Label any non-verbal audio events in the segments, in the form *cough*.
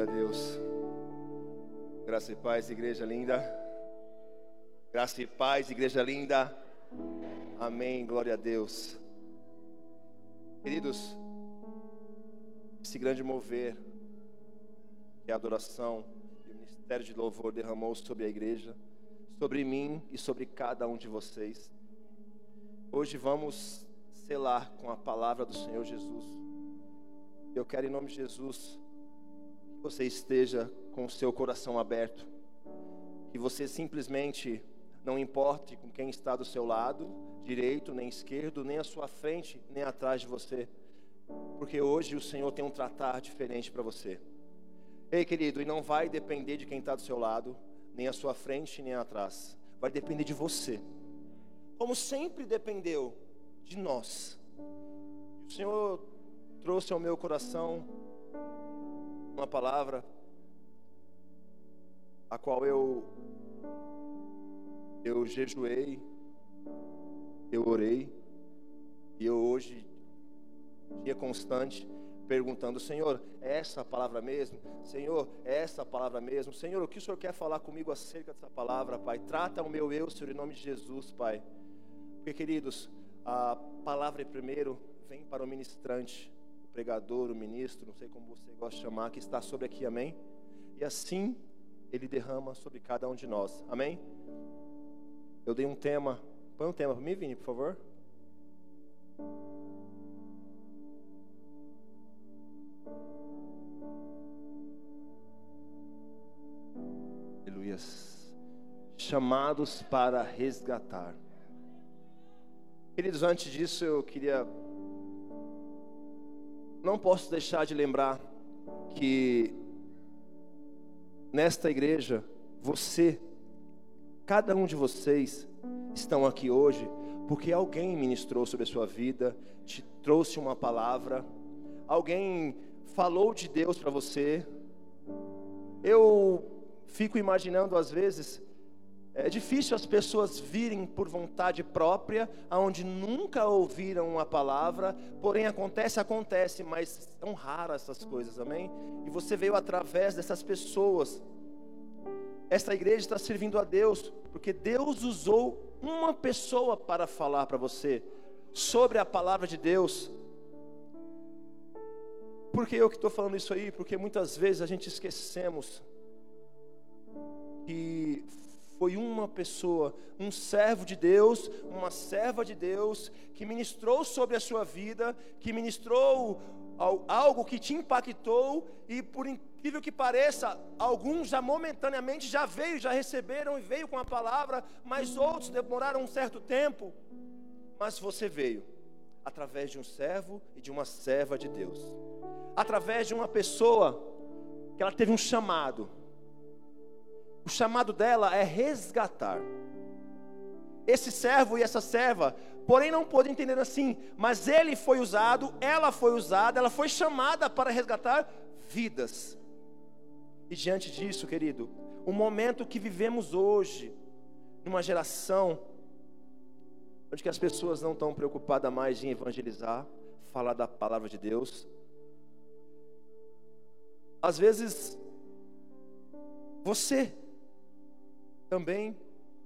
Glória a Deus. Graça e paz, igreja linda. Graça e paz, igreja linda. Amém. Glória a Deus. Queridos, esse grande mover a adoração e o ministério de louvor derramou sobre a igreja, sobre mim e sobre cada um de vocês. Hoje vamos selar com a palavra do Senhor Jesus. Eu quero, em nome de Jesus, você esteja com o seu coração aberto, que você simplesmente não importe com quem está do seu lado, direito nem esquerdo, nem à sua frente, nem atrás de você, porque hoje o Senhor tem um tratar diferente para você. Ei, querido, e não vai depender de quem está do seu lado, nem à sua frente, nem atrás, vai depender de você, como sempre dependeu de nós. O Senhor trouxe ao meu coração uma palavra a qual eu eu jejuei, eu orei e eu hoje dia constante perguntando, Senhor, é essa a palavra mesmo? Senhor, é essa a palavra mesmo? Senhor, o que o Senhor quer falar comigo acerca dessa palavra, Pai? Trata o meu eu, Senhor, em nome de Jesus, Pai. Porque, queridos, a palavra primeiro vem para o ministrante, pregador, o ministro, não sei como você gosta de chamar, que está sobre aqui, amém? E assim ele derrama sobre cada um de nós, amém? Eu dei um tema, põe um tema para mim, Vini, por favor. Aleluias. Chamados para resgatar. Queridos, antes disso eu queria. Não posso deixar de lembrar que nesta igreja, você, cada um de vocês, estão aqui hoje porque alguém ministrou sobre a sua vida, te trouxe uma palavra, alguém falou de Deus para você. Eu fico imaginando às vezes é difícil as pessoas virem por vontade própria, aonde nunca ouviram a palavra, porém acontece, acontece, mas são raras essas coisas, amém? E você veio através dessas pessoas. Esta igreja está servindo a Deus, porque Deus usou uma pessoa para falar para você sobre a palavra de Deus. Por que eu que estou falando isso aí? Porque muitas vezes a gente esquecemos que foi uma pessoa, um servo de Deus, uma serva de Deus, que ministrou sobre a sua vida, que ministrou algo que te impactou e por incrível que pareça, alguns já momentaneamente já veio, já receberam e veio com a palavra, mas outros demoraram um certo tempo. Mas você veio através de um servo e de uma serva de Deus. Através de uma pessoa que ela teve um chamado o chamado dela é resgatar. Esse servo e essa serva, porém não podem entender assim, mas ele foi usado, ela foi usada, ela foi chamada para resgatar vidas. E diante disso, querido, o momento que vivemos hoje, numa geração onde que as pessoas não estão preocupadas mais em evangelizar, falar da palavra de Deus. Às vezes, você também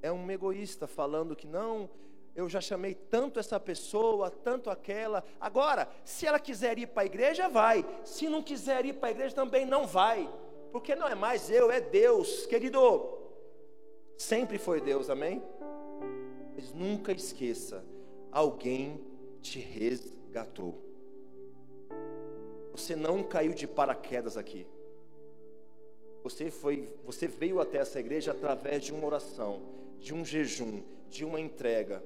é um egoísta falando que não, eu já chamei tanto essa pessoa, tanto aquela. Agora, se ela quiser ir para a igreja, vai. Se não quiser ir para a igreja, também não vai. Porque não é mais eu, é Deus, querido. Sempre foi Deus, amém? Mas nunca esqueça: alguém te resgatou. Você não caiu de paraquedas aqui. Você foi, você veio até essa igreja através de uma oração, de um jejum, de uma entrega,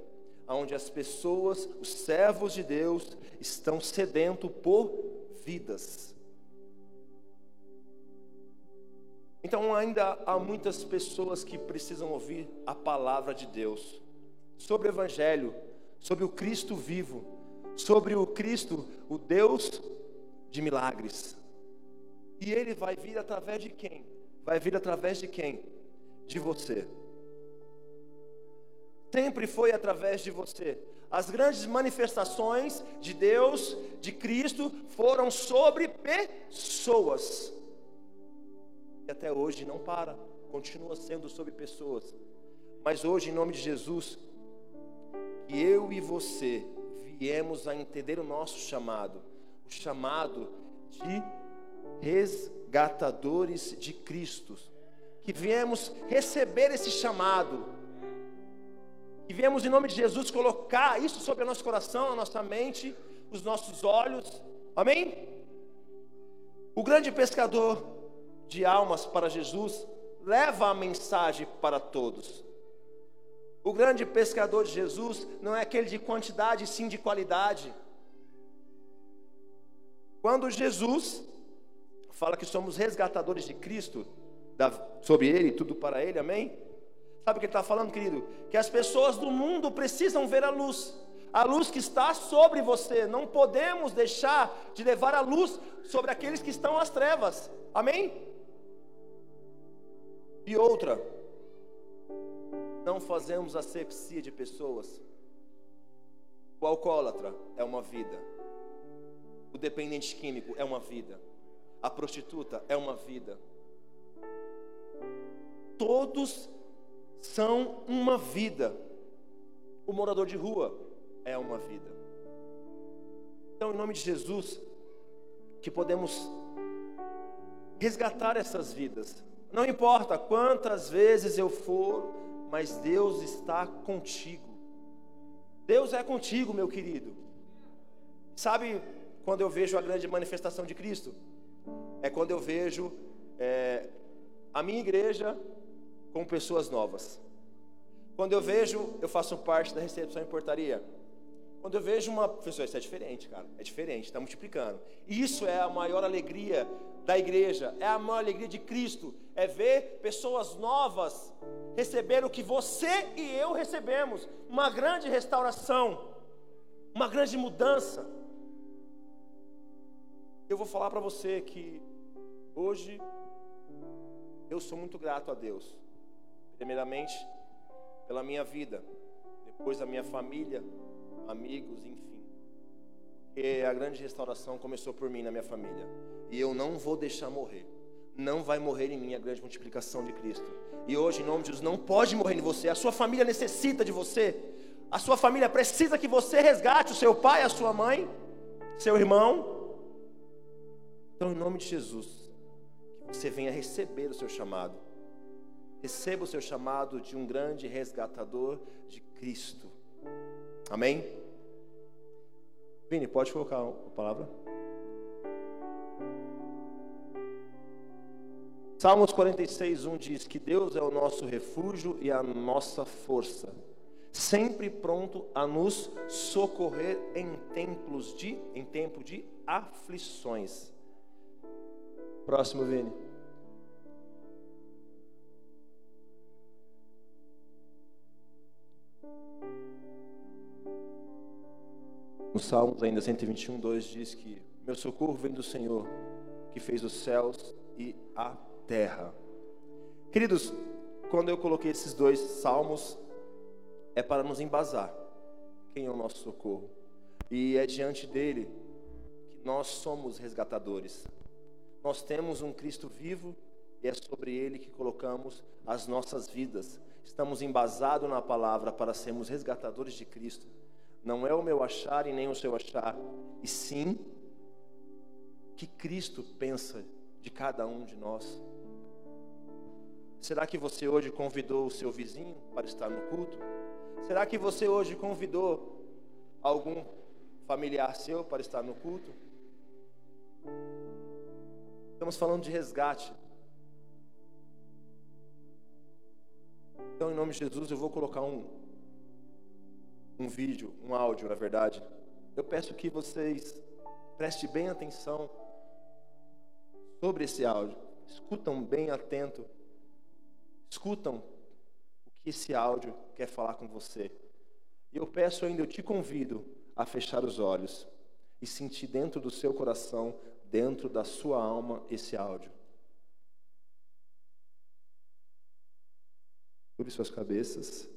onde as pessoas, os servos de Deus, estão sedentos por vidas. Então ainda há muitas pessoas que precisam ouvir a palavra de Deus sobre o evangelho, sobre o Cristo vivo, sobre o Cristo, o Deus de milagres. E ele vai vir através de quem? Vai vir através de quem? De você. Sempre foi através de você. As grandes manifestações de Deus, de Cristo, foram sobre pessoas. E até hoje não para, continua sendo sobre pessoas. Mas hoje, em nome de Jesus, que eu e você viemos a entender o nosso chamado, o chamado de resgatadores de Cristo, que viemos receber esse chamado, que viemos em nome de Jesus colocar isso sobre o nosso coração, a nossa mente, os nossos olhos, amém? O grande pescador de almas para Jesus leva a mensagem para todos. O grande pescador de Jesus não é aquele de quantidade, sim de qualidade. Quando Jesus fala que somos resgatadores de Cristo, sobre Ele, tudo para Ele, amém? Sabe o que ele está falando, querido? Que as pessoas do mundo precisam ver a luz, a luz que está sobre você. Não podemos deixar de levar a luz sobre aqueles que estão às trevas, amém? E outra, não fazemos asepsia de pessoas. O alcoólatra é uma vida. O dependente químico é uma vida. A prostituta é uma vida. Todos são uma vida. O morador de rua é uma vida. Então, em nome de Jesus, que podemos resgatar essas vidas. Não importa quantas vezes eu for, mas Deus está contigo. Deus é contigo, meu querido. Sabe quando eu vejo a grande manifestação de Cristo? É quando eu vejo é, a minha igreja com pessoas novas. Quando eu vejo, eu faço parte da recepção em portaria. Quando eu vejo uma pessoa, isso é diferente, cara, é diferente, está multiplicando. Isso é a maior alegria da igreja, é a maior alegria de Cristo, é ver pessoas novas receber o que você e eu recebemos, uma grande restauração, uma grande mudança. Eu vou falar para você que hoje eu sou muito grato a Deus, primeiramente pela minha vida, depois a minha família, amigos, enfim. Porque a grande restauração começou por mim na minha família. E eu não vou deixar morrer. Não vai morrer em mim a grande multiplicação de Cristo. E hoje, em nome de Jesus, não pode morrer em você. A sua família necessita de você. A sua família precisa que você resgate o seu pai, a sua mãe, seu irmão. Então, em nome de Jesus, você venha receber o seu chamado. Receba o seu chamado de um grande resgatador de Cristo. Amém? Vini, pode colocar a palavra? Salmos 46, 1 diz que Deus é o nosso refúgio e a nossa força, sempre pronto a nos socorrer em tempos de, em tempo de aflições. Próximo, Vini. No Salmos ainda 121, 2 diz que meu socorro vem do Senhor, que fez os céus e a terra. Queridos, quando eu coloquei esses dois salmos, é para nos embasar quem é o nosso socorro. E é diante dele que nós somos resgatadores. Nós temos um Cristo vivo e é sobre ele que colocamos as nossas vidas. Estamos embasados na palavra para sermos resgatadores de Cristo. Não é o meu achar e nem o seu achar, e sim que Cristo pensa de cada um de nós. Será que você hoje convidou o seu vizinho para estar no culto? Será que você hoje convidou algum familiar seu para estar no culto? Estamos falando de resgate. Então, em nome de Jesus, eu vou colocar um, um vídeo, um áudio, na verdade. Eu peço que vocês prestem bem atenção sobre esse áudio. Escutam bem atento. Escutam o que esse áudio quer falar com você. E eu peço ainda, eu te convido a fechar os olhos e sentir dentro do seu coração, dentro da sua alma, esse áudio. Sobre suas cabeças.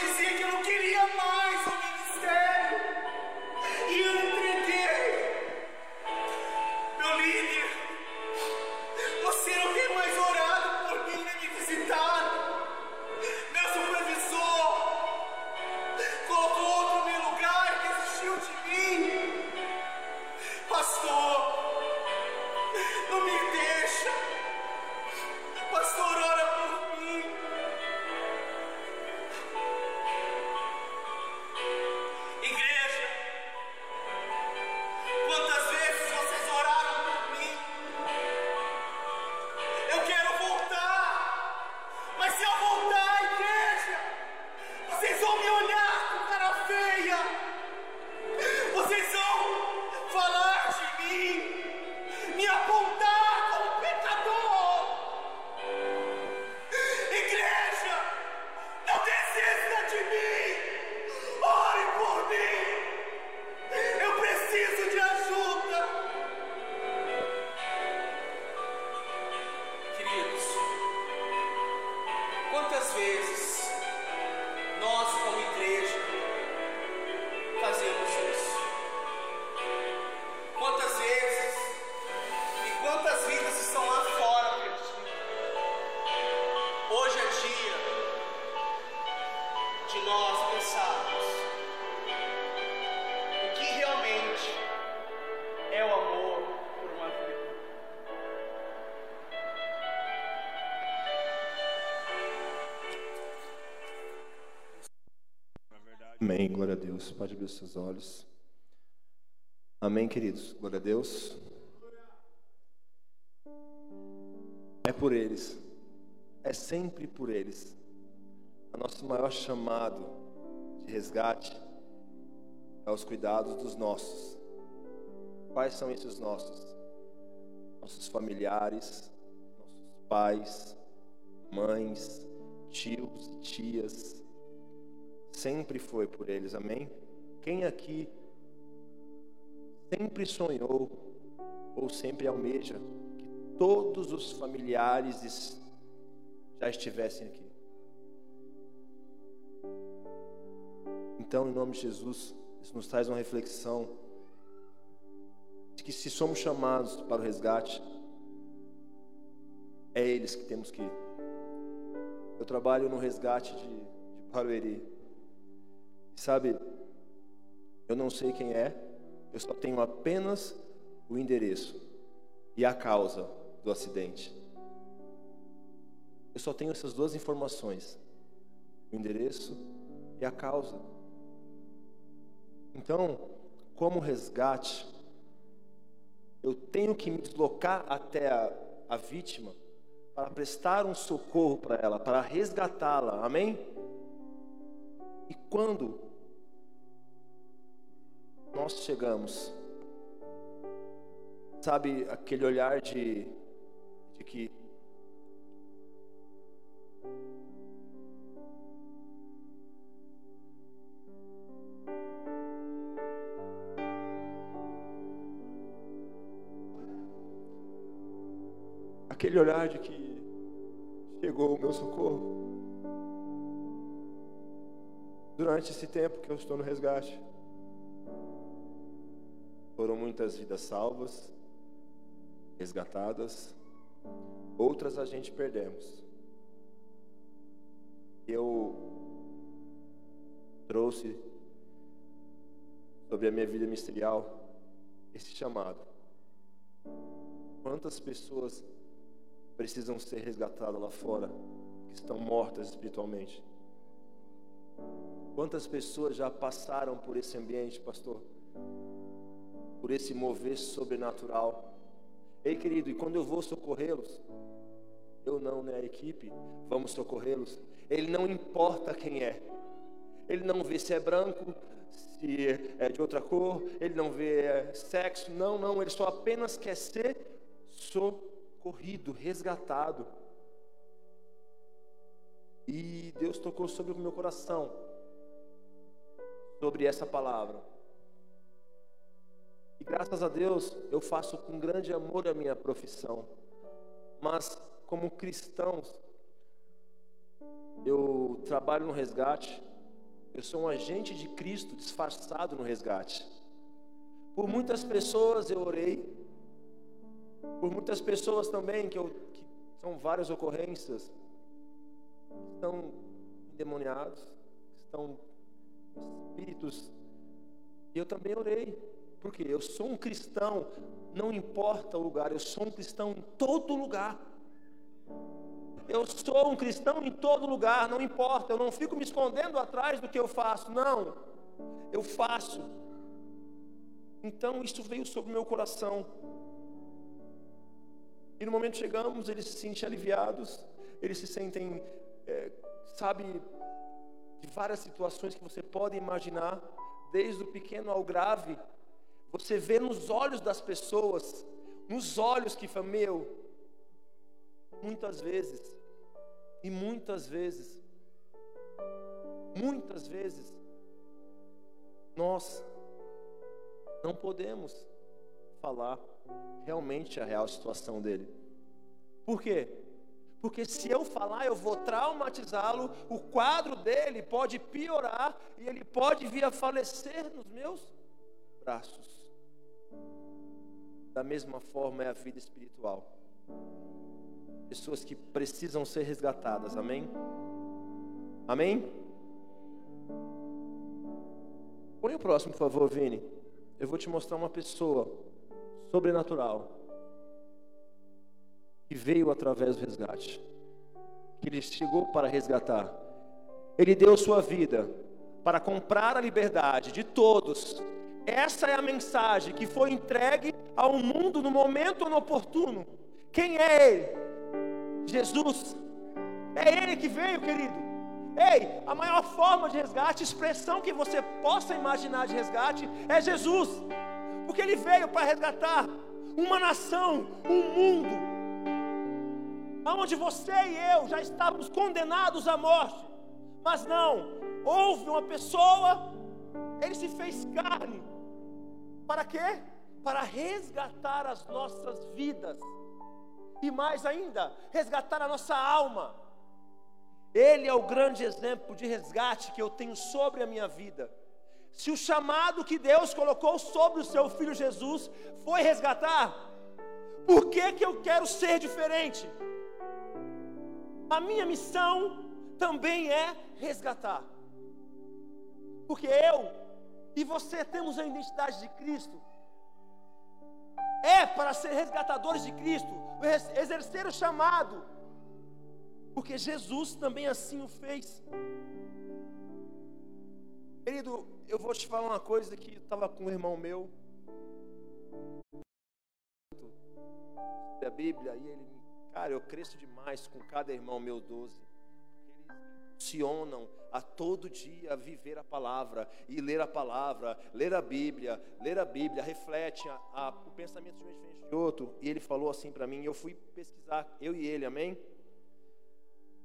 dizia que não queria mais. Amém, glória a Deus. Pode abrir os seus olhos. Amém, queridos. Glória a Deus. É por eles. É sempre por eles. O nosso maior chamado de resgate é os cuidados dos nossos. Quais são esses nossos? Nossos familiares, nossos pais, mães, tios, tias, sempre foi por eles, amém? Quem aqui sempre sonhou ou sempre almeja que todos os familiares já estivessem aqui? Então, em nome de Jesus, isso nos traz uma reflexão de que se somos chamados para o resgate, é eles que temos que ir. Eu trabalho no resgate de, de Barueri. Sabe, eu não sei quem é, eu só tenho apenas o endereço e a causa do acidente. Eu só tenho essas duas informações: o endereço e a causa. Então, como resgate, eu tenho que me deslocar até a, a vítima para prestar um socorro para ela, para resgatá-la. Amém? E quando nós chegamos. Sabe aquele olhar de, de que aquele olhar de que chegou o meu socorro. Durante esse tempo que eu estou no resgate, muitas vidas salvas, resgatadas, outras a gente perdemos. Eu trouxe sobre a minha vida ministerial esse chamado. Quantas pessoas precisam ser resgatadas lá fora, que estão mortas espiritualmente? Quantas pessoas já passaram por esse ambiente, pastor? Por esse mover sobrenatural. Ei, querido, e quando eu vou socorrê-los, eu não, né? A equipe, vamos socorrê-los. Ele não importa quem é. Ele não vê se é branco, se é de outra cor, ele não vê é, sexo, não, não, ele só apenas quer ser socorrido, resgatado. E Deus tocou sobre o meu coração, sobre essa palavra. E graças a Deus eu faço com grande amor a minha profissão. Mas como cristãos, eu trabalho no resgate eu sou um agente de Cristo disfarçado no resgate. Por muitas pessoas eu orei. Por muitas pessoas também, que, eu, que são várias ocorrências, estão endemoniados, estão espíritos. E eu também orei. Porque eu sou um cristão, não importa o lugar, eu sou um cristão em todo lugar. Eu sou um cristão em todo lugar, não importa, eu não fico me escondendo atrás do que eu faço, não. Eu faço. Então isso veio sobre o meu coração. E no momento chegamos, eles se sentem aliviados, eles se sentem, é, sabe, de várias situações que você pode imaginar, desde o pequeno ao grave. Você vê nos olhos das pessoas, nos olhos que foi meu, muitas vezes e muitas vezes, muitas vezes, nós não podemos falar realmente a real situação dele. Por quê? Porque se eu falar, eu vou traumatizá-lo, o quadro dele pode piorar e ele pode vir a falecer nos meus braços. Da mesma forma é a vida espiritual pessoas que precisam ser resgatadas. Amém? Amém? Põe o próximo, por favor, Vini. Eu vou te mostrar uma pessoa sobrenatural que veio através do resgate, que ele chegou para resgatar. Ele deu sua vida para comprar a liberdade de todos. Essa é a mensagem que foi entregue ao mundo no momento oportuno. Quem é ele? Jesus. É Ele que veio, querido. Ei, a maior forma de resgate, expressão que você possa imaginar de resgate, é Jesus. Porque Ele veio para resgatar uma nação, um mundo, onde você e eu já estávamos condenados à morte. Mas não, houve uma pessoa, Ele se fez carne. Para quê? Para resgatar as nossas vidas e mais ainda, resgatar a nossa alma. Ele é o grande exemplo de resgate que eu tenho sobre a minha vida. Se o chamado que Deus colocou sobre o seu filho Jesus foi resgatar, por que, que eu quero ser diferente? A minha missão também é resgatar. Porque eu e você temos a identidade de Cristo. É para ser resgatadores de Cristo exercer o chamado, porque Jesus também assim o fez. Querido, eu vou te falar uma coisa que estava com um irmão meu, a Bíblia, e ele, cara, eu cresço demais com cada irmão meu 12, porque eles impulsionam a todo dia viver a palavra e ler a palavra, ler a Bíblia, ler a Bíblia, reflete a, a, o pensamento de um diferente de outro. E ele falou assim para mim, eu fui pesquisar, eu e ele, amém?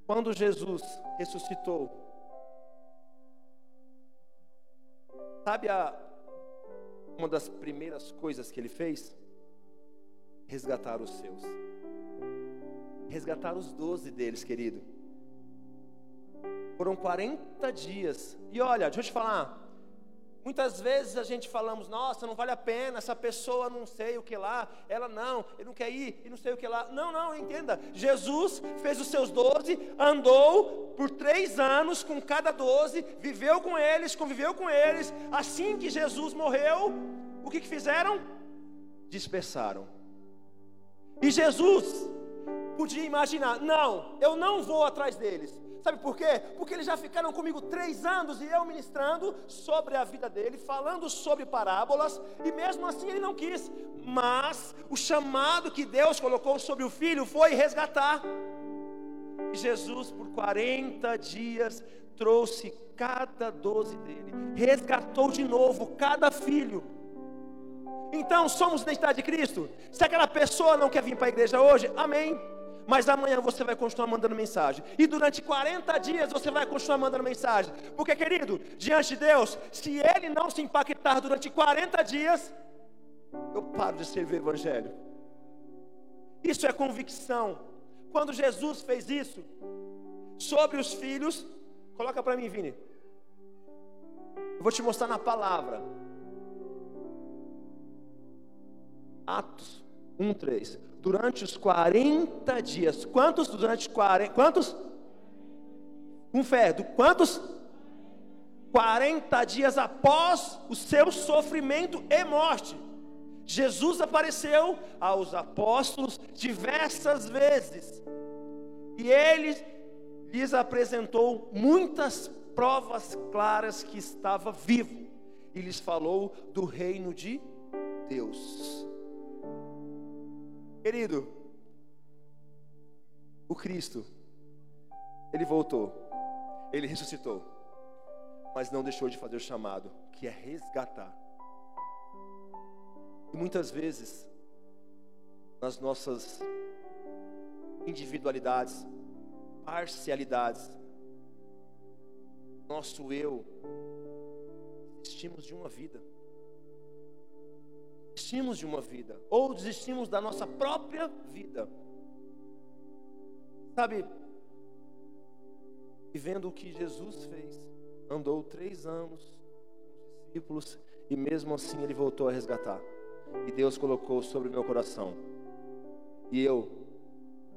Quando Jesus ressuscitou, sabe a, uma das primeiras coisas que ele fez? Resgatar os seus. resgatar os doze deles, querido. Foram 40 dias. E olha, deixa eu te falar. Muitas vezes a gente falamos, nossa, não vale a pena, essa pessoa não sei o que lá, ela não, ele não quer ir e não sei o que lá. Não, não, entenda. Jesus fez os seus doze, andou por três anos com cada doze, viveu com eles, conviveu com eles. Assim que Jesus morreu, o que, que fizeram? Dispersaram. E Jesus podia imaginar: não, eu não vou atrás deles. Sabe por quê? Porque eles já ficaram comigo três anos e eu ministrando sobre a vida dele, falando sobre parábolas, e mesmo assim ele não quis. Mas o chamado que Deus colocou sobre o filho foi resgatar. E Jesus, por 40 dias, trouxe cada doze dele, resgatou de novo cada filho. Então, somos identidade de Cristo. Se aquela pessoa não quer vir para a igreja hoje, amém mas amanhã você vai continuar mandando mensagem. E durante 40 dias você vai continuar mandando mensagem. Porque, querido, diante de Deus, se Ele não se impactar durante 40 dias, eu paro de servir o Evangelho. Isso é convicção. Quando Jesus fez isso sobre os filhos, coloca para mim, Vini. Eu vou te mostrar na palavra. Atos 1, 3 durante os 40 dias. Quantos durante 40? Quantos? Fé, do quantos? 40 dias após o seu sofrimento e morte. Jesus apareceu aos apóstolos diversas vezes. E ele lhes apresentou muitas provas claras que estava vivo. E lhes falou do reino de Deus. Querido, o Cristo, ele voltou, ele ressuscitou, mas não deixou de fazer o chamado, que é resgatar. E muitas vezes, nas nossas individualidades, parcialidades, nosso eu, desistimos de uma vida desistimos de uma vida, ou desistimos da nossa própria vida. Sabe, vivendo o que Jesus fez, andou três anos com os discípulos e mesmo assim ele voltou a resgatar. E Deus colocou sobre meu coração. E eu,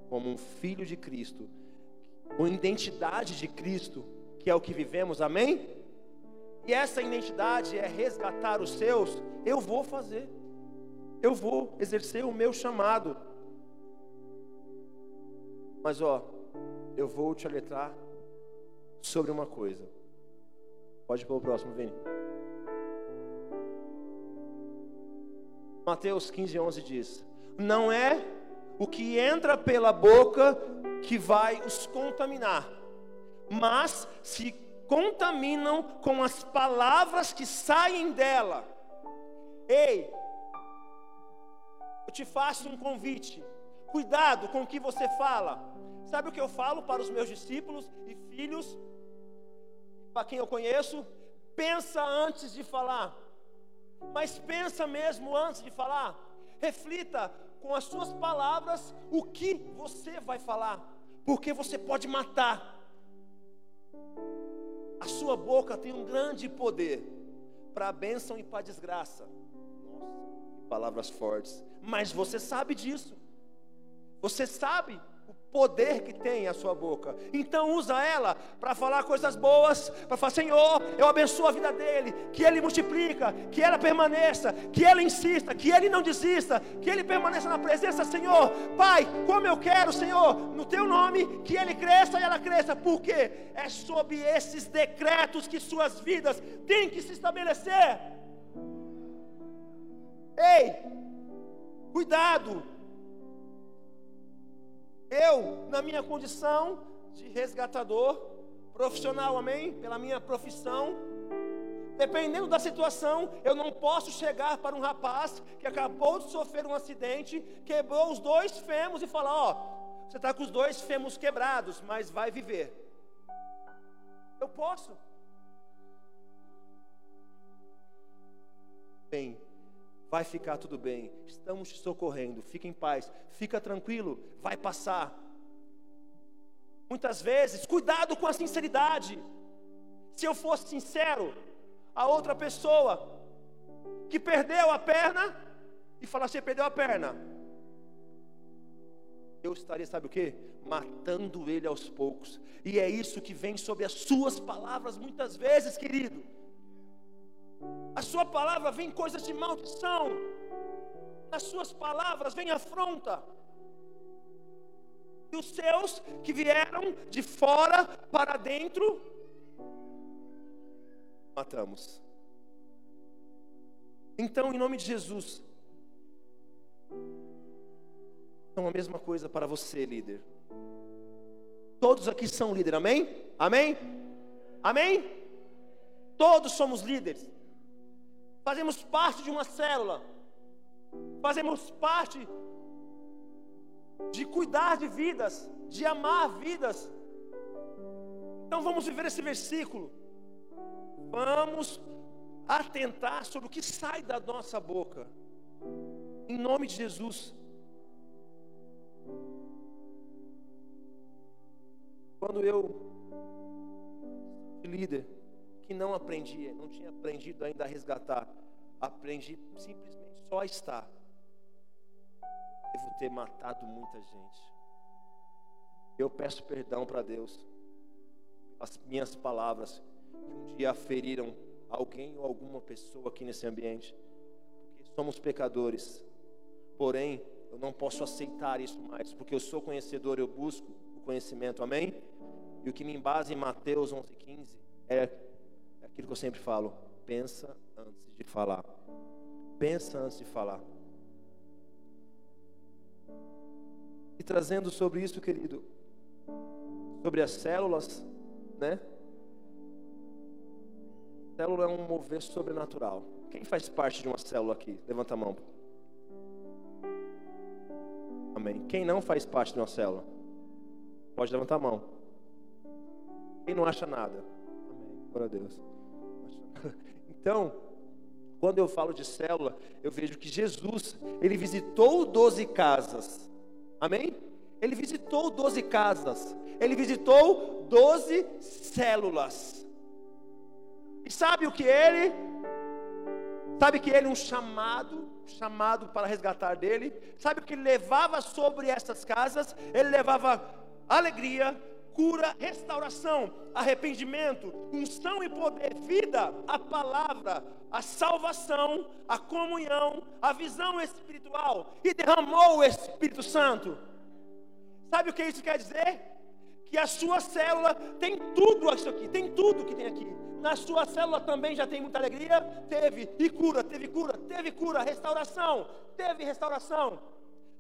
como um filho de Cristo, com identidade de Cristo, que é o que vivemos, amém? E essa identidade é resgatar os seus, eu vou fazer eu vou exercer o meu chamado. Mas ó, eu vou te alertar sobre uma coisa. Pode ir para o próximo, Vini. Mateus 15, 11 diz: Não é o que entra pela boca que vai os contaminar, mas se contaminam com as palavras que saem dela. Ei, eu te faço um convite. Cuidado com o que você fala. Sabe o que eu falo para os meus discípulos e filhos? Para quem eu conheço? Pensa antes de falar. Mas pensa mesmo antes de falar. Reflita com as suas palavras o que você vai falar. Porque você pode matar. A sua boca tem um grande poder para a bênção e para a desgraça. Palavras fortes mas você sabe disso. Você sabe o poder que tem a sua boca. Então usa ela para falar coisas boas, para falar, Senhor, eu abençoo a vida dele, que ele multiplica, que ela permaneça, que ela insista, que ele não desista, que ele permaneça na presença, Senhor. Pai, como eu quero, Senhor, no teu nome, que ele cresça e ela cresça, porque é sob esses decretos que suas vidas têm que se estabelecer. Ei, Cuidado! Eu, na minha condição de resgatador, profissional, amém? Pela minha profissão, dependendo da situação, eu não posso chegar para um rapaz que acabou de sofrer um acidente, quebrou os dois fêmurs e falar: Ó, você está com os dois fêmurs quebrados, mas vai viver. Eu posso. Bem, vai ficar tudo bem, estamos te socorrendo, fica em paz, fica tranquilo, vai passar. Muitas vezes, cuidado com a sinceridade. Se eu fosse sincero, a outra pessoa que perdeu a perna e falar você perdeu a perna, eu estaria, sabe o que? Matando ele aos poucos. E é isso que vem sobre as suas palavras muitas vezes, querido. A sua palavra vem coisas de maldição. Nas suas palavras vem afronta. E os seus que vieram de fora para dentro, matamos. Então, em nome de Jesus, então a mesma coisa para você, líder. Todos aqui são líderes, amém? Amém? Amém? Todos somos líderes. Fazemos parte de uma célula. Fazemos parte de cuidar de vidas, de amar vidas. Então vamos viver esse versículo. Vamos atentar sobre o que sai da nossa boca. Em nome de Jesus. Quando eu líder que não aprendi, não tinha aprendido ainda a resgatar, aprendi simplesmente só a estar devo ter matado muita gente. Eu peço perdão para Deus, as minhas palavras que um dia feriram alguém ou alguma pessoa aqui nesse ambiente, porque somos pecadores. Porém, eu não posso aceitar isso mais, porque eu sou conhecedor, eu busco o conhecimento, amém? E o que me embasa em Mateus 11:15 é aquilo que eu sempre falo: pensa antes de falar. Pensa antes de falar. E trazendo sobre isso, querido, sobre as células, né? Célula é um mover sobrenatural. Quem faz parte de uma célula aqui? Levanta a mão. Amém. Quem não faz parte de uma célula? Pode levantar a mão. Quem não acha nada? Amém. Glória a Deus. *laughs* Então, quando eu falo de célula, eu vejo que Jesus, ele visitou 12 casas Amém? Ele visitou 12 casas, ele visitou 12 células. E sabe o que ele? Sabe que ele um chamado, chamado para resgatar dele. Sabe o que ele levava sobre essas casas? Ele levava alegria, cura, restauração, arrependimento, unção e poder, vida, a palavra, a salvação, a comunhão, a visão espiritual e derramou o Espírito Santo. Sabe o que isso quer dizer? Que a sua célula tem tudo isso aqui, tem tudo que tem aqui. Na sua célula também já tem muita alegria, teve e cura, teve cura, teve cura, restauração, teve restauração.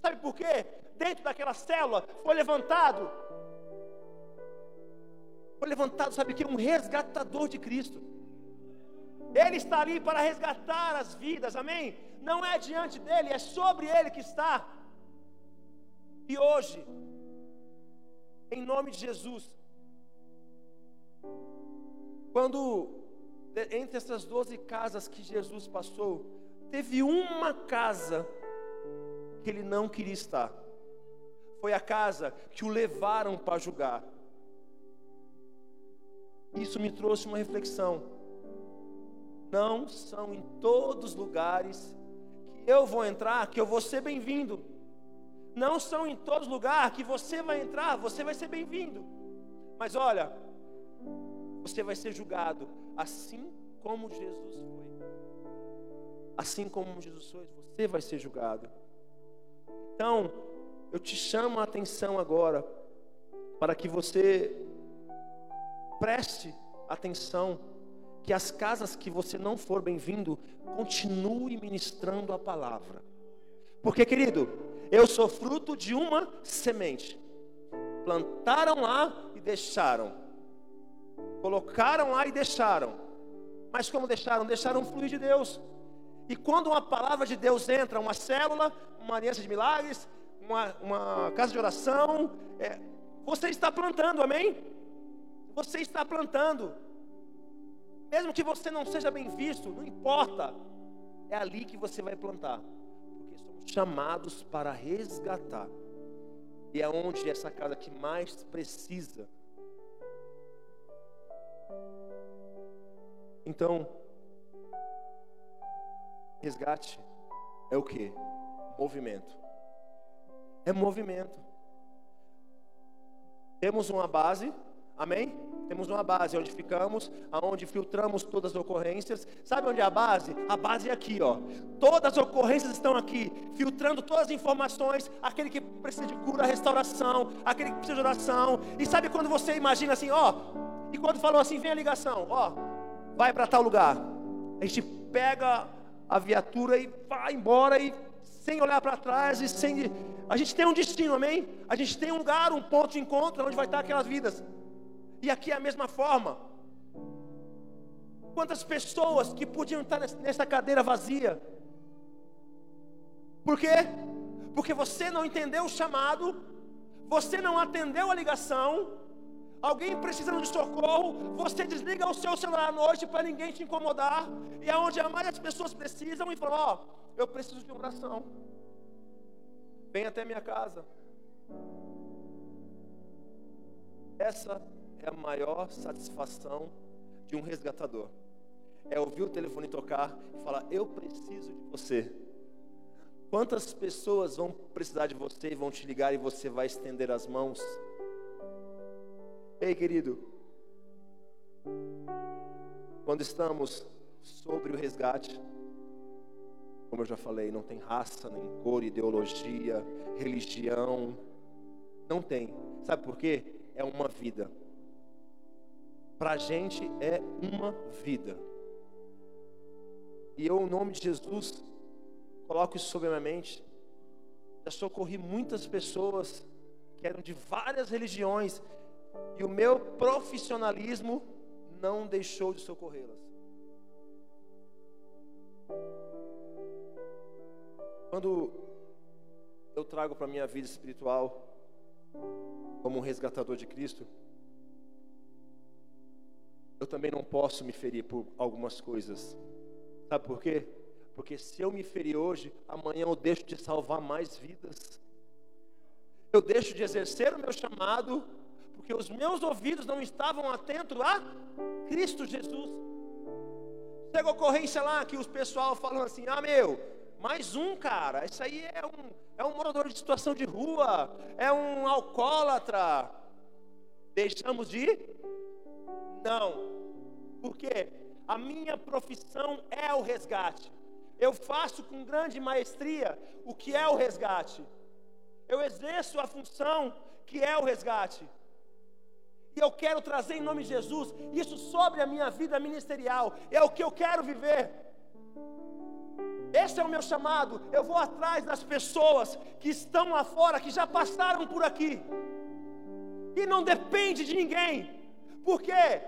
Sabe por quê? Dentro daquela célula foi levantado foi levantado, sabe o que? Um resgatador de Cristo. Ele está ali para resgatar as vidas, amém? Não é diante dele, é sobre ele que está. E hoje, em nome de Jesus, quando entre essas doze casas que Jesus passou, teve uma casa que ele não queria estar. Foi a casa que o levaram para julgar. Isso me trouxe uma reflexão não são em todos os lugares que eu vou entrar, que eu vou ser bem-vindo. Não são em todos os lugares que você vai entrar, você vai ser bem-vindo. Mas olha, você vai ser julgado assim como Jesus foi. Assim como Jesus foi, você vai ser julgado. Então, eu te chamo a atenção agora para que você preste atenção que as casas que você não for bem-vindo, continue ministrando a palavra. Porque, querido, eu sou fruto de uma semente. Plantaram lá e deixaram. Colocaram lá e deixaram. Mas como deixaram? Deixaram fluir de Deus. E quando uma palavra de Deus entra, uma célula, uma aliança de milagres, uma, uma casa de oração, é, você está plantando, amém? Você está plantando. Mesmo que você não seja bem visto, não importa. É ali que você vai plantar. Porque somos chamados para resgatar. E é onde essa casa que mais precisa. Então, resgate é o que? Movimento. É movimento. Temos uma base, amém? Temos uma base onde ficamos, aonde filtramos todas as ocorrências. Sabe onde é a base? A base é aqui, ó. Todas as ocorrências estão aqui, filtrando todas as informações. Aquele que precisa de cura, restauração, aquele que precisa de oração. E sabe quando você imagina assim, ó? E quando falou assim, vem a ligação, ó, vai para tal lugar. A gente pega a viatura e vai embora e sem olhar para trás e sem. A gente tem um destino, amém? A gente tem um lugar, um ponto de encontro onde vai estar aquelas vidas. E aqui é a mesma forma. Quantas pessoas que podiam estar nessa cadeira vazia? Por quê? Porque você não entendeu o chamado, você não atendeu a ligação, alguém precisando de socorro, você desliga o seu celular à noite para ninguém te incomodar, e é onde maioria das pessoas precisam e falam: Ó, oh, eu preciso de oração, vem até minha casa. Essa é a maior satisfação de um resgatador. É ouvir o telefone tocar e falar: Eu preciso de você. Quantas pessoas vão precisar de você e vão te ligar e você vai estender as mãos? Ei, querido, quando estamos sobre o resgate, como eu já falei, não tem raça, nem cor, ideologia, religião, não tem. Sabe por quê? É uma vida para a gente é uma vida. E eu, em nome de Jesus, coloco isso sobre a minha mente. Já socorri muitas pessoas que eram de várias religiões, e o meu profissionalismo não deixou de socorrê-las. Quando eu trago para minha vida espiritual, como um resgatador de Cristo, eu também não posso me ferir por algumas coisas. Sabe por quê? Porque se eu me ferir hoje, amanhã eu deixo de salvar mais vidas. Eu deixo de exercer o meu chamado, porque os meus ouvidos não estavam atentos a Cristo Jesus. Chega a ocorrência lá que os pessoal falam assim: ah, meu, mais um cara, isso aí é um, é um morador de situação de rua, é um alcoólatra. Deixamos de não. Porque a minha profissão é o resgate. Eu faço com grande maestria o que é o resgate. Eu exerço a função que é o resgate. E eu quero trazer em nome de Jesus isso sobre a minha vida ministerial. É o que eu quero viver. Esse é o meu chamado. Eu vou atrás das pessoas que estão lá fora, que já passaram por aqui. E não depende de ninguém. Por quê?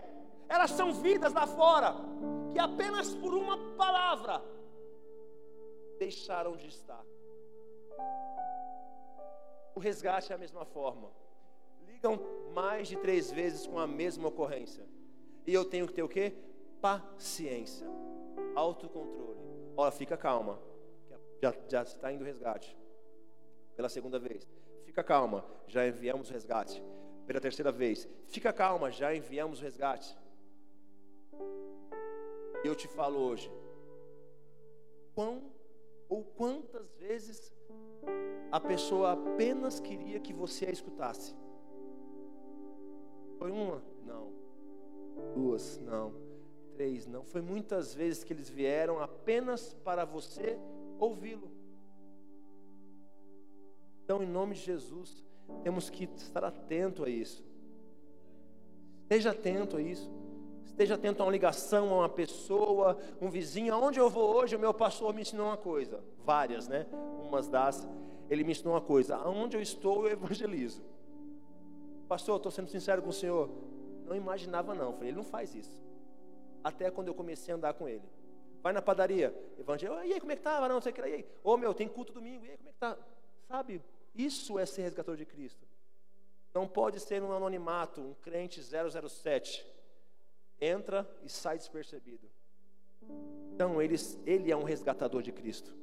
Elas são vidas lá fora que apenas por uma palavra deixaram de estar. O resgate é a mesma forma. Ligam mais de três vezes com a mesma ocorrência. E eu tenho que ter o quê? Paciência, autocontrole. Olha, fica calma. Já, já está indo o resgate. Pela segunda vez. Fica calma, já enviamos o resgate. Pela terceira vez. Fica calma, já enviamos o resgate. Eu te falo hoje, quão ou quantas vezes a pessoa apenas queria que você a escutasse? Foi uma? Não. Duas? Não. Três? Não. Foi muitas vezes que eles vieram apenas para você ouvi-lo. Então, em nome de Jesus, temos que estar atento a isso. Esteja atento a isso. Esteja atento a uma ligação, a uma pessoa, um vizinho. Aonde eu vou hoje, o meu pastor me ensinou uma coisa. Várias, né? Umas das. Ele me ensinou uma coisa. Aonde eu estou, eu evangelizo. Pastor, estou sendo sincero com o senhor. Não imaginava, não. Falei, ele não faz isso. Até quando eu comecei a andar com ele. Vai na padaria, evangelho. E aí, como é que tá? Não, sei o que. E aí? Ô, meu, tem culto domingo. E aí, como é que tá? Sabe? Isso é ser resgatador de Cristo. Não pode ser um anonimato, um crente 007 entra e sai despercebido. Então, ele, ele é um resgatador de Cristo.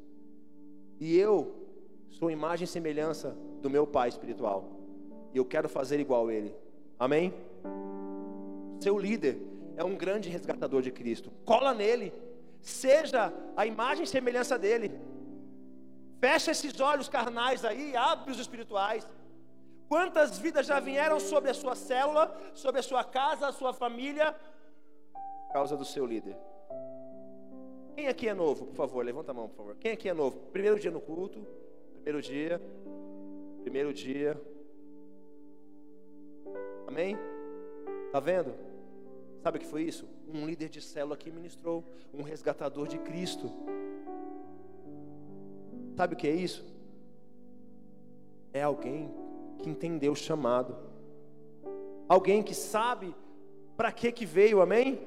E eu sou imagem e semelhança do meu Pai espiritual. e eu quero fazer igual a ele. Amém? Seu líder é um grande resgatador de Cristo. Cola nele. Seja a imagem e semelhança dele. Fecha esses olhos carnais aí, abre os espirituais. Quantas vidas já vieram sobre a sua célula, sobre a sua casa, a sua família, por causa do seu líder? Quem aqui é novo, por favor? Levanta a mão, por favor. Quem aqui é novo? Primeiro dia no culto, primeiro dia, primeiro dia. Amém? Tá vendo? Sabe o que foi isso? Um líder de célula que ministrou, um resgatador de Cristo. Sabe o que é isso? É alguém que entendeu o chamado. Alguém que sabe para que que veio, amém?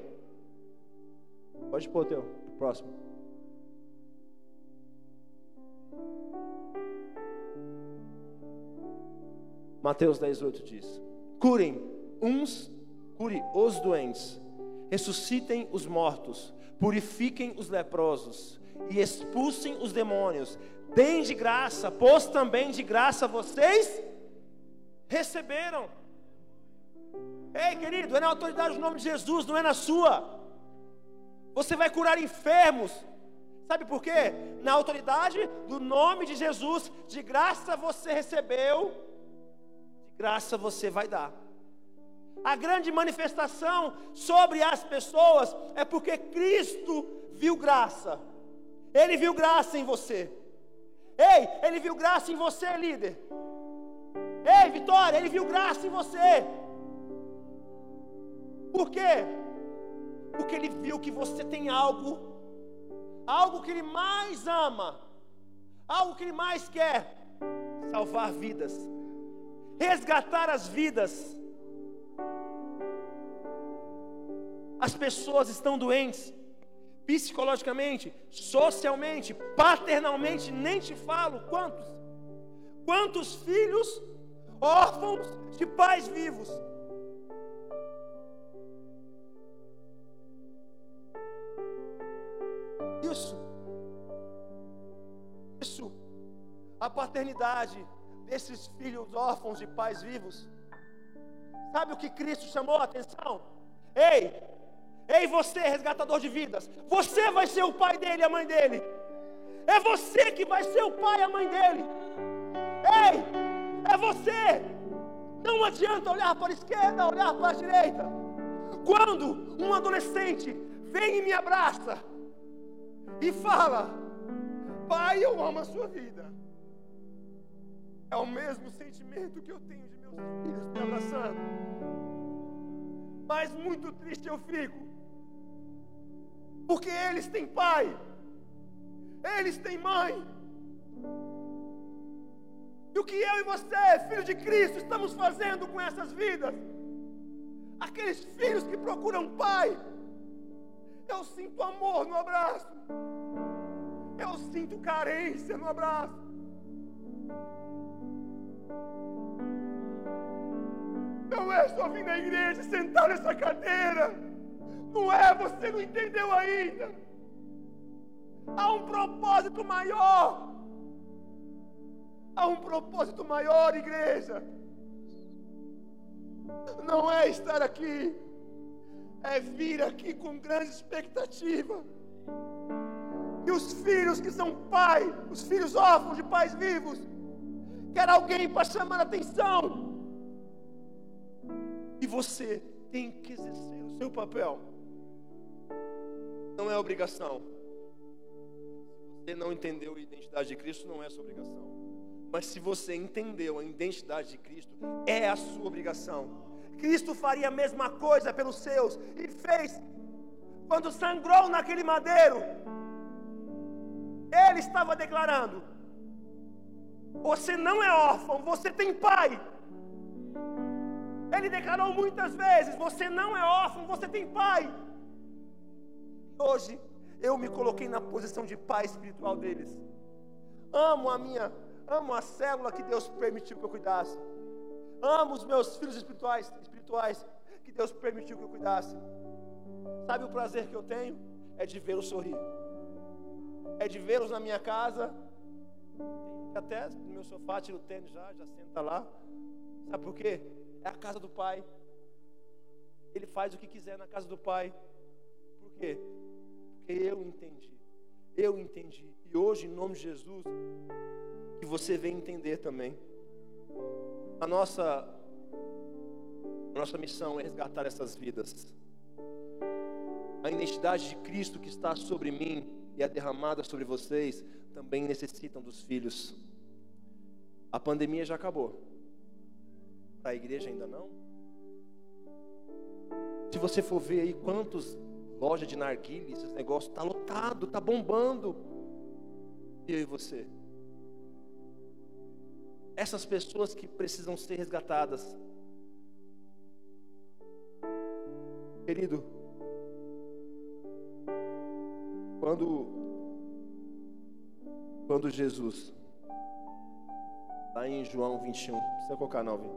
Pode pôr o teu, próximo. Mateus 10:8 diz: Curem uns, cure os doentes, ressuscitem os mortos, purifiquem os leprosos e expulsem os demônios. Deem de graça, pois também de graça vocês receberam. Ei, querido, é na autoridade do nome de Jesus, não é na sua. Você vai curar enfermos. Sabe por quê? Na autoridade do nome de Jesus, de graça você recebeu, de graça você vai dar. A grande manifestação sobre as pessoas é porque Cristo viu graça. Ele viu graça em você. Ei, ele viu graça em você, líder. Ei, Vitória, ele viu graça em você. Por quê? Porque ele viu que você tem algo, algo que ele mais ama, algo que ele mais quer: salvar vidas, resgatar as vidas. As pessoas estão doentes, psicologicamente, socialmente, paternalmente, nem te falo quantos. Quantos filhos órfãos de pais vivos. Isso, isso, a paternidade desses filhos órfãos de pais vivos. Sabe o que Cristo chamou a atenção? Ei, ei, você, resgatador de vidas, você vai ser o pai dele e a mãe dele. É você que vai ser o pai e a mãe dele. Ei, é você. Não adianta olhar para a esquerda, olhar para a direita. Quando um adolescente vem e me abraça e fala: Pai, eu amo a sua vida. É o mesmo sentimento que eu tenho de meus filhos me abraçando. Mas muito triste eu fico. Porque eles têm pai. Eles têm mãe. E o que eu e você, filho de Cristo, estamos fazendo com essas vidas? Aqueles filhos que procuram pai. Eu sinto amor no abraço. Eu sinto carência no abraço. Não é só vir na igreja e sentar nessa cadeira. Não é, você não entendeu ainda. Há um propósito maior. Há um propósito maior, igreja. Não é estar aqui, é vir aqui com grande expectativa. E os filhos que são pai, os filhos órfãos de pais vivos, quer alguém para chamar a atenção. E você tem que exercer o seu papel. Não é obrigação. Se você não entendeu a identidade de Cristo, não é sua obrigação. Mas se você entendeu a identidade de Cristo, é a sua obrigação. Cristo faria a mesma coisa pelos seus e fez quando sangrou naquele madeiro. Ele estava declarando: Você não é órfão, você tem pai. Ele declarou muitas vezes: Você não é órfão, você tem pai. Hoje eu me coloquei na posição de pai espiritual deles. Amo a minha Amo a célula que Deus permitiu que eu cuidasse. Amo os meus filhos espirituais, espirituais que Deus permitiu que eu cuidasse. Sabe o prazer que eu tenho? É de vê-los sorrir. É de vê-los na minha casa. Até no meu sofá tiro o tênis já, já senta lá. Sabe por quê? É a casa do Pai. Ele faz o que quiser na casa do Pai. Por quê? Porque eu entendi. Eu entendi. E hoje, em nome de Jesus, que você venha entender também. A nossa, a nossa missão é resgatar essas vidas. A identidade de Cristo que está sobre mim e é derramada sobre vocês também necessitam dos filhos. A pandemia já acabou. Para a igreja ainda não? Se você for ver aí quantos lojas de narguilha, esses negócios, está lotado, está bombando. E eu e você? Essas pessoas que precisam ser resgatadas. Querido, quando quando Jesus lá em João 21, precisa colocar não, viu?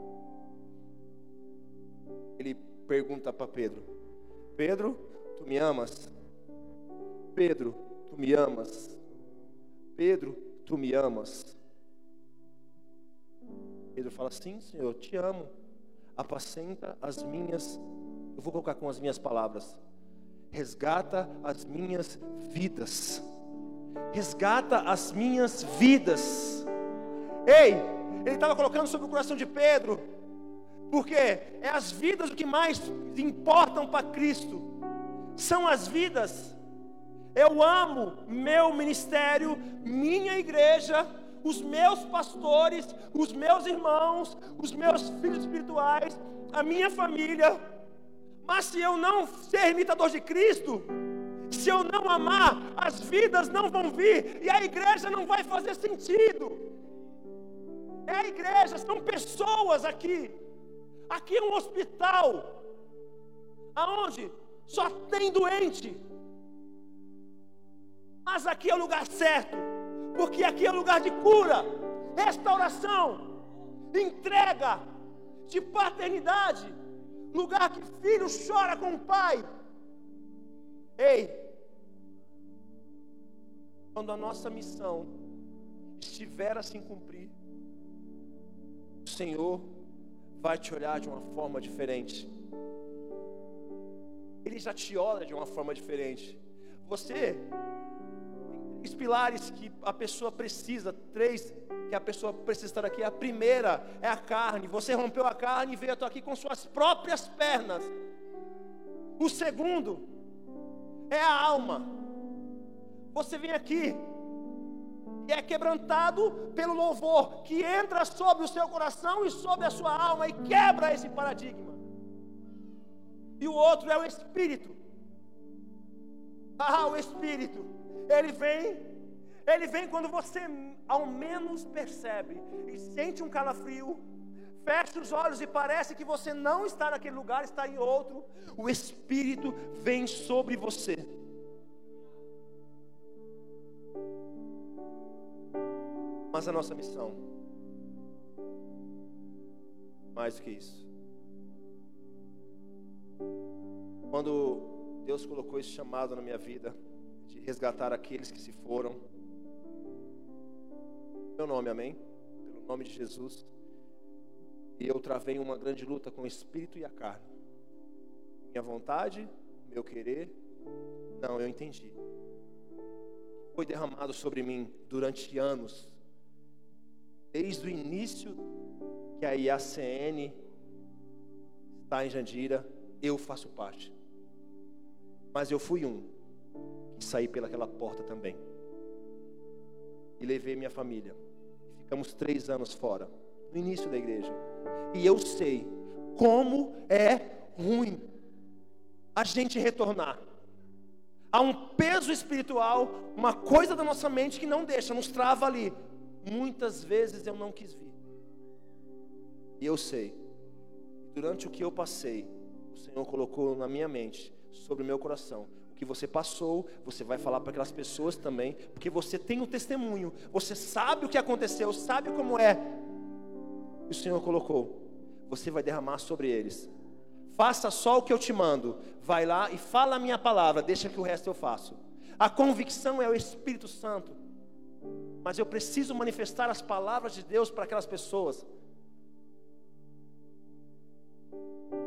Ele pergunta para Pedro: Pedro, tu me amas? Pedro, tu me amas? Pedro, tu me amas? Pedro fala: Sim, Senhor, te amo. Apacenta as minhas, eu vou colocar com as minhas palavras. Resgata as minhas vidas. Resgata as minhas vidas. Ei, ele estava colocando sobre o coração de Pedro porque é as vidas o que mais importam para Cristo. São as vidas. Eu amo meu ministério, minha igreja, os meus pastores, os meus irmãos, os meus filhos espirituais, a minha família. Mas se eu não ser imitador de Cristo, se eu não amar, as vidas não vão vir e a igreja não vai fazer sentido. É a igreja, são pessoas aqui. Aqui é um hospital, aonde só tem doente. Mas aqui é o lugar certo, porque aqui é o lugar de cura, restauração, entrega, de paternidade, lugar que filho chora com o pai. Ei, quando a nossa missão estiver a se cumprir, o Senhor vai te olhar de uma forma diferente. Ele já te olha de uma forma diferente. Você tem três pilares que a pessoa precisa, três que a pessoa precisa estar aqui. A primeira é a carne. Você rompeu a carne e veio aqui com suas próprias pernas. O segundo é a alma. Você vem aqui e é quebrantado pelo louvor que entra sobre o seu coração e sobre a sua alma e quebra esse paradigma. E o outro é o espírito. Ah, o espírito, ele vem, ele vem quando você ao menos percebe e sente um calafrio, fecha os olhos e parece que você não está naquele lugar, está em outro. O espírito vem sobre você. Mas a nossa missão, mais do que isso, quando Deus colocou esse chamado na minha vida, de resgatar aqueles que se foram, meu nome, amém? Pelo nome de Jesus, e eu travei uma grande luta com o espírito e a carne, minha vontade, meu querer, não, eu entendi. Foi derramado sobre mim durante anos desde o início que a IACN está em Jandira, eu faço parte. Mas eu fui um que saí pelaquela porta também. E levei minha família. Ficamos três anos fora, no início da igreja. E eu sei como é ruim a gente retornar. Há um peso espiritual, uma coisa da nossa mente que não deixa, nos trava ali. Muitas vezes eu não quis vir. E eu sei, durante o que eu passei, o Senhor colocou na minha mente, sobre o meu coração, o que você passou, você vai falar para aquelas pessoas também, porque você tem o um testemunho, você sabe o que aconteceu, sabe como é. E o Senhor colocou, você vai derramar sobre eles. Faça só o que eu te mando. Vai lá e fala a minha palavra, deixa que o resto eu faço. A convicção é o Espírito Santo mas eu preciso manifestar as palavras de Deus para aquelas pessoas.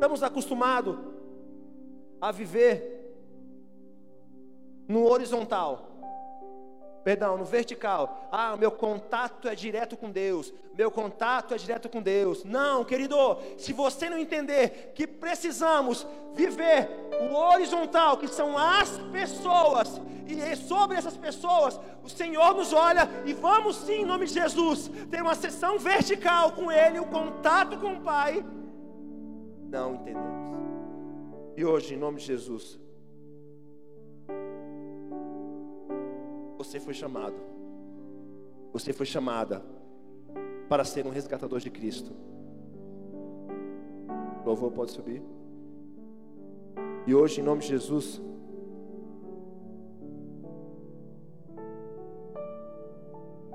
Estamos acostumados a viver no horizontal. Perdão, no vertical. Ah, meu contato é direto com Deus. Meu contato é direto com Deus. Não, querido, se você não entender que precisamos viver o horizontal, que são as pessoas, e sobre essas pessoas, o Senhor nos olha e vamos sim, em nome de Jesus, ter uma sessão vertical com Ele, o contato com o Pai. Não entendemos. E hoje, em nome de Jesus, Você foi chamado. Você foi chamada para ser um resgatador de Cristo. Louvor pode subir. E hoje, em nome de Jesus,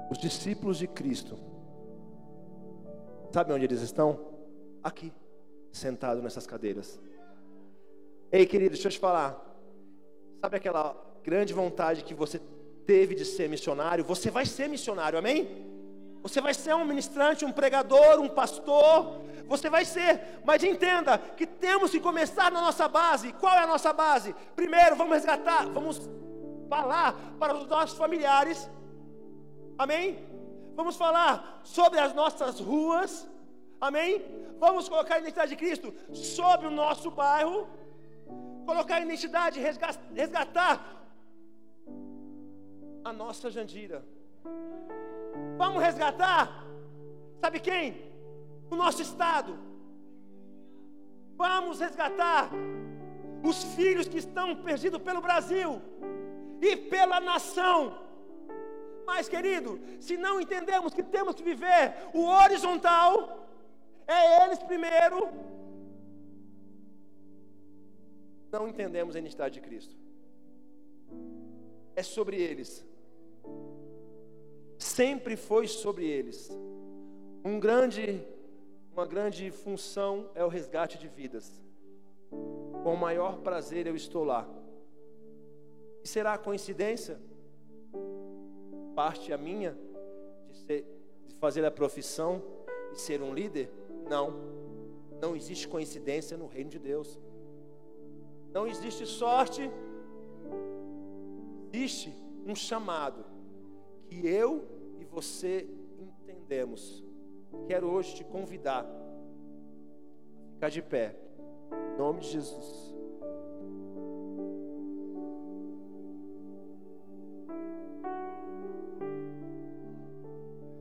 os discípulos de Cristo, sabe onde eles estão? Aqui, sentados nessas cadeiras. Ei, querido, deixa eu te falar. Sabe aquela grande vontade que você teve de ser missionário, você vai ser missionário, amém? Você vai ser um ministrante, um pregador, um pastor, você vai ser, mas entenda que temos que começar na nossa base. Qual é a nossa base? Primeiro, vamos resgatar, vamos falar para os nossos familiares, amém? Vamos falar sobre as nossas ruas, amém? Vamos colocar a identidade de Cristo sobre o nosso bairro, colocar a identidade, resgatar a nossa Jandira. Vamos resgatar, sabe quem? O nosso Estado. Vamos resgatar os filhos que estão perdidos pelo Brasil e pela nação. Mas, querido, se não entendemos que temos que viver o horizontal, é eles primeiro, não entendemos a identidade de Cristo. É sobre eles sempre foi sobre eles. Um grande, uma grande função é o resgate de vidas. Com o maior prazer eu estou lá. E será coincidência? Parte a minha de, ser, de fazer a profissão e ser um líder? Não. Não existe coincidência no reino de Deus. Não existe sorte. Existe um chamado que eu e você entendemos. Quero hoje te convidar a ficar de pé, em nome de Jesus.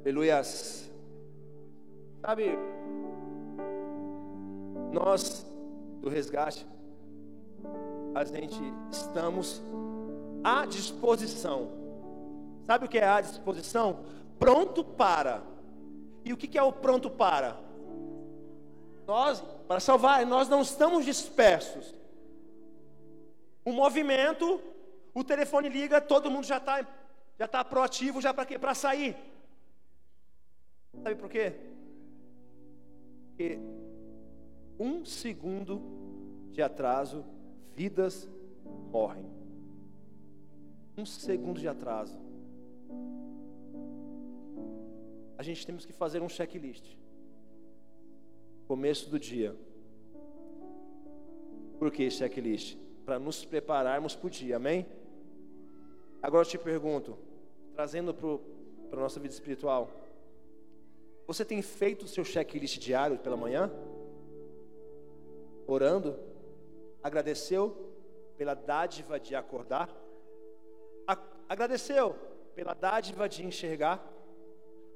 Aleluias. Sabe, nós do resgate, a gente estamos à disposição Sabe o que é a disposição? Pronto para. E o que é o pronto para? Nós, para salvar, nós não estamos dispersos. O movimento, o telefone liga, todo mundo já está já tá proativo, já para quê? Para sair. Sabe por quê? Porque um segundo de atraso, vidas morrem. Um segundo de atraso. a gente temos que fazer um checklist. Começo do dia. Por que checklist? Para nos prepararmos para o dia, amém? Agora eu te pergunto, trazendo para a nossa vida espiritual, você tem feito o seu checklist diário pela manhã? Orando? Agradeceu pela dádiva de acordar? Agradeceu pela dádiva de enxergar?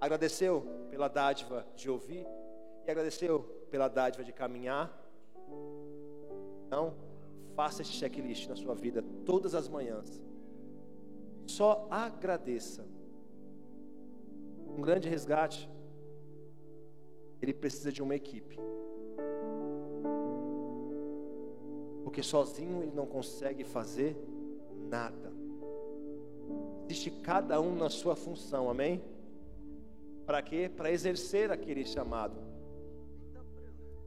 Agradeceu pela dádiva de ouvir e agradeceu pela dádiva de caminhar. Não, faça esse checklist na sua vida todas as manhãs. Só agradeça. Um grande resgate, ele precisa de uma equipe. Porque sozinho ele não consegue fazer nada. Existe cada um na sua função, amém? Para quê? Para exercer aquele chamado.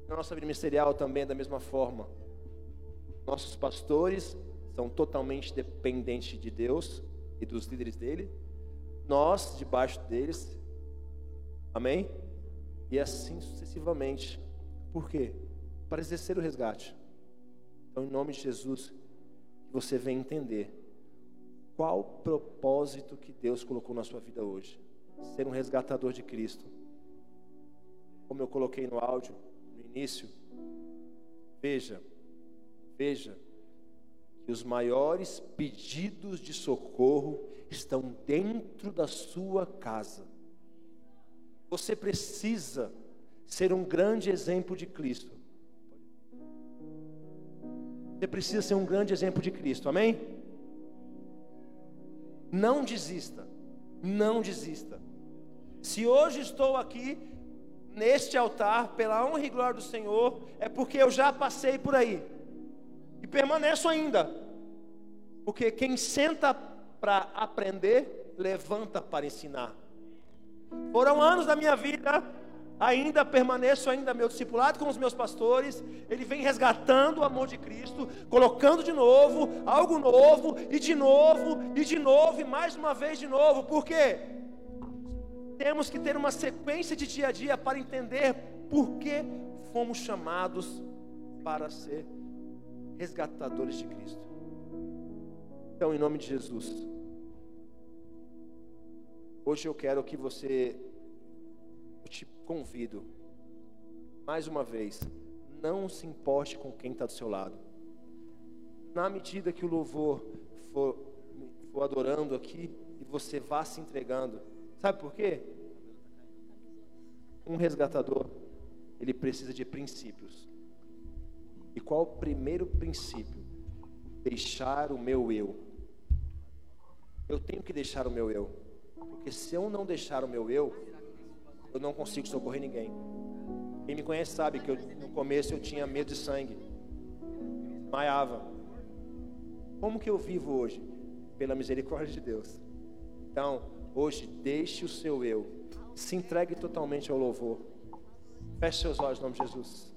Na nossa vida ministerial também é da mesma forma. Nossos pastores são totalmente dependentes de Deus e dos líderes dele. Nós, debaixo deles. Amém? E assim sucessivamente. Por quê? para exercer o resgate. Então, em nome de Jesus, que você venha entender qual o propósito que Deus colocou na sua vida hoje. Ser um resgatador de Cristo. Como eu coloquei no áudio, no início, veja, veja, que os maiores pedidos de socorro estão dentro da sua casa. Você precisa ser um grande exemplo de Cristo. Você precisa ser um grande exemplo de Cristo, amém? Não desista, não desista. Se hoje estou aqui neste altar, pela honra e glória do Senhor, é porque eu já passei por aí e permaneço ainda. Porque quem senta para aprender, levanta para ensinar. Foram anos da minha vida, ainda permaneço ainda meu discipulado com os meus pastores. Ele vem resgatando o amor de Cristo, colocando de novo algo novo e de novo e de novo e mais uma vez de novo. Por quê? Temos que ter uma sequência de dia a dia para entender por que fomos chamados para ser resgatadores de Cristo. Então, em nome de Jesus, hoje eu quero que você, te convido, mais uma vez, não se importe com quem está do seu lado. Na medida que o louvor for, for adorando aqui, e você vá se entregando, sabe por quê? Um resgatador, ele precisa de princípios. E qual o primeiro princípio? Deixar o meu eu eu tenho que deixar o meu eu. Porque se eu não deixar o meu eu, eu não consigo socorrer ninguém. Quem me conhece sabe que eu, no começo eu tinha medo de sangue. Maiava. Como que eu vivo hoje? Pela misericórdia de Deus. Então, hoje, deixe o seu eu. Se entregue totalmente ao louvor. Feche seus olhos em nome de Jesus.